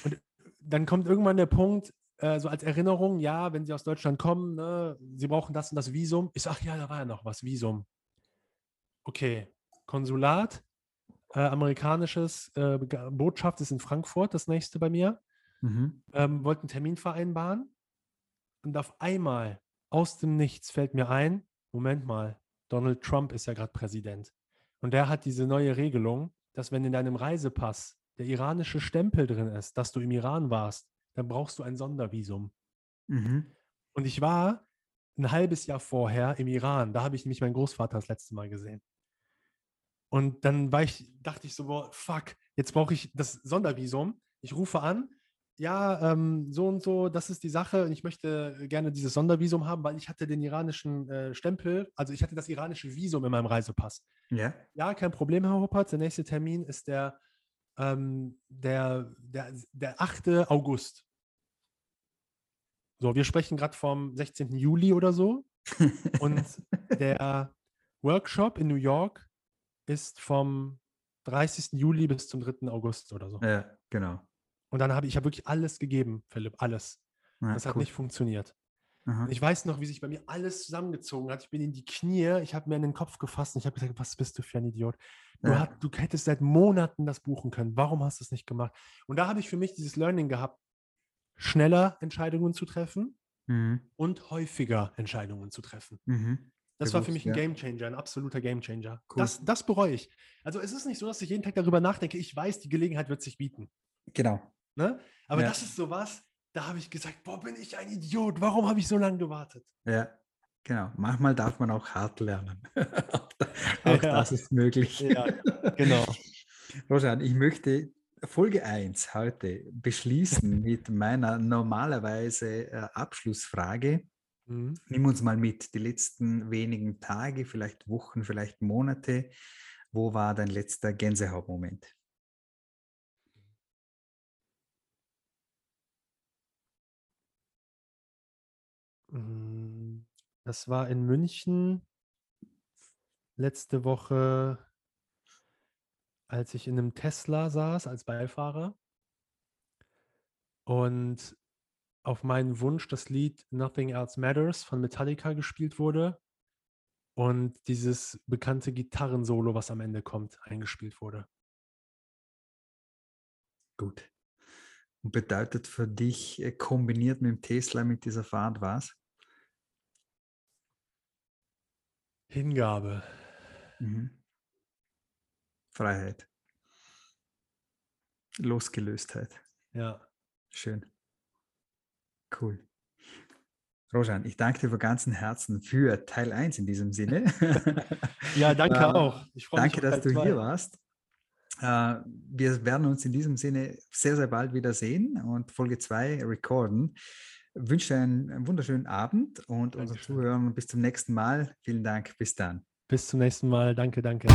Und dann kommt irgendwann der Punkt, äh, so als Erinnerung, ja, wenn Sie aus Deutschland kommen, ne, Sie brauchen das und das Visum. Ich sage, ja, da war ja noch was, Visum. Okay, Konsulat, äh, amerikanisches äh, Botschaft ist in Frankfurt, das nächste bei mir. Mhm. Ähm, wollten einen Termin vereinbaren. Und auf einmal, aus dem Nichts, fällt mir ein, Moment mal, Donald Trump ist ja gerade Präsident. Und der hat diese neue Regelung, dass wenn in deinem Reisepass der iranische Stempel drin ist, dass du im Iran warst, dann brauchst du ein Sondervisum. Mhm. Und ich war ein halbes Jahr vorher im Iran. Da habe ich nämlich meinen Großvater das letzte Mal gesehen. Und dann ich, dachte ich so, boah, fuck, jetzt brauche ich das Sondervisum. Ich rufe an, ja, ähm, so und so, das ist die Sache. Und ich möchte gerne dieses Sondervisum haben, weil ich hatte den iranischen äh, Stempel, also ich hatte das iranische Visum in meinem Reisepass. Ja. Ja, kein Problem, Herr Hoppert. Der nächste Termin ist der, ähm, der, der, der 8. August. So, wir sprechen gerade vom 16. Juli oder so. Und der Workshop in New York ist vom 30. Juli bis zum 3. August oder so. ja, genau. Und dann habe ich, ich habe wirklich alles gegeben, Philipp, alles. Ja, Das hat cool. nicht funktioniert. Ich weiß noch, wie sich bei mir alles zusammengezogen hat. Ich bin in die Knie, ich habe mir in den Kopf gefasst und ich habe gesagt, was bist du für ein Idiot? Du, Ja. hat, du hättest seit Monaten das buchen können. Warum hast du es nicht gemacht? Und da habe ich für mich dieses Learning gehabt, schneller Entscheidungen zu treffen Mhm. und häufiger Entscheidungen zu treffen. Mhm. Das war für Bewusst, mich ein ja. Gamechanger, ein absoluter Gamechanger. Cool. Das, das bereue ich. Also es ist nicht so, dass ich jeden Tag darüber nachdenke, ich weiß, die Gelegenheit wird sich bieten. Genau. Ne? Aber Ja. das ist sowas, da habe ich gesagt, boah, bin ich ein Idiot, warum habe ich so lange gewartet? Ja, genau. Manchmal darf man auch hart lernen. auch da- auch Ja. das ist möglich. Ja, genau. Rosan, ich möchte Folge 1 heute beschließen mit meiner normalerweise äh, Abschlussfrage. Mhm. Nimm uns mal mit, die letzten wenigen Tage, vielleicht Wochen, vielleicht Monate. Wo war dein letzter Gänsehautmoment? Mm, Das war in München letzte Woche, als ich in einem Tesla saß als Beifahrer und auf meinen Wunsch das Lied Nothing Else Matters von Metallica gespielt wurde und dieses bekannte Gitarrensolo, was am Ende kommt, eingespielt wurde. Gut. Und bedeutet für dich äh, kombiniert mit dem Tesla mit dieser Fahrt was? Hingabe. Mhm. Freiheit. Losgelöstheit. Ja. Schön. Cool. Rojan, ich danke dir von ganzem Herzen für Teil 1 in diesem Sinne. Ja, danke Äh, auch. Ich freue mich Danke, dass du zwei. hier warst. Äh, Wir werden uns in diesem Sinne sehr, sehr bald wiedersehen und Folge 2 recorden. Wünsche dir einen, wunderschönen Abend und unseren Dankeschön. Zuhörern bis zum nächsten Mal. Vielen Dank. Bis dann. Bis zum nächsten Mal. Danke, danke.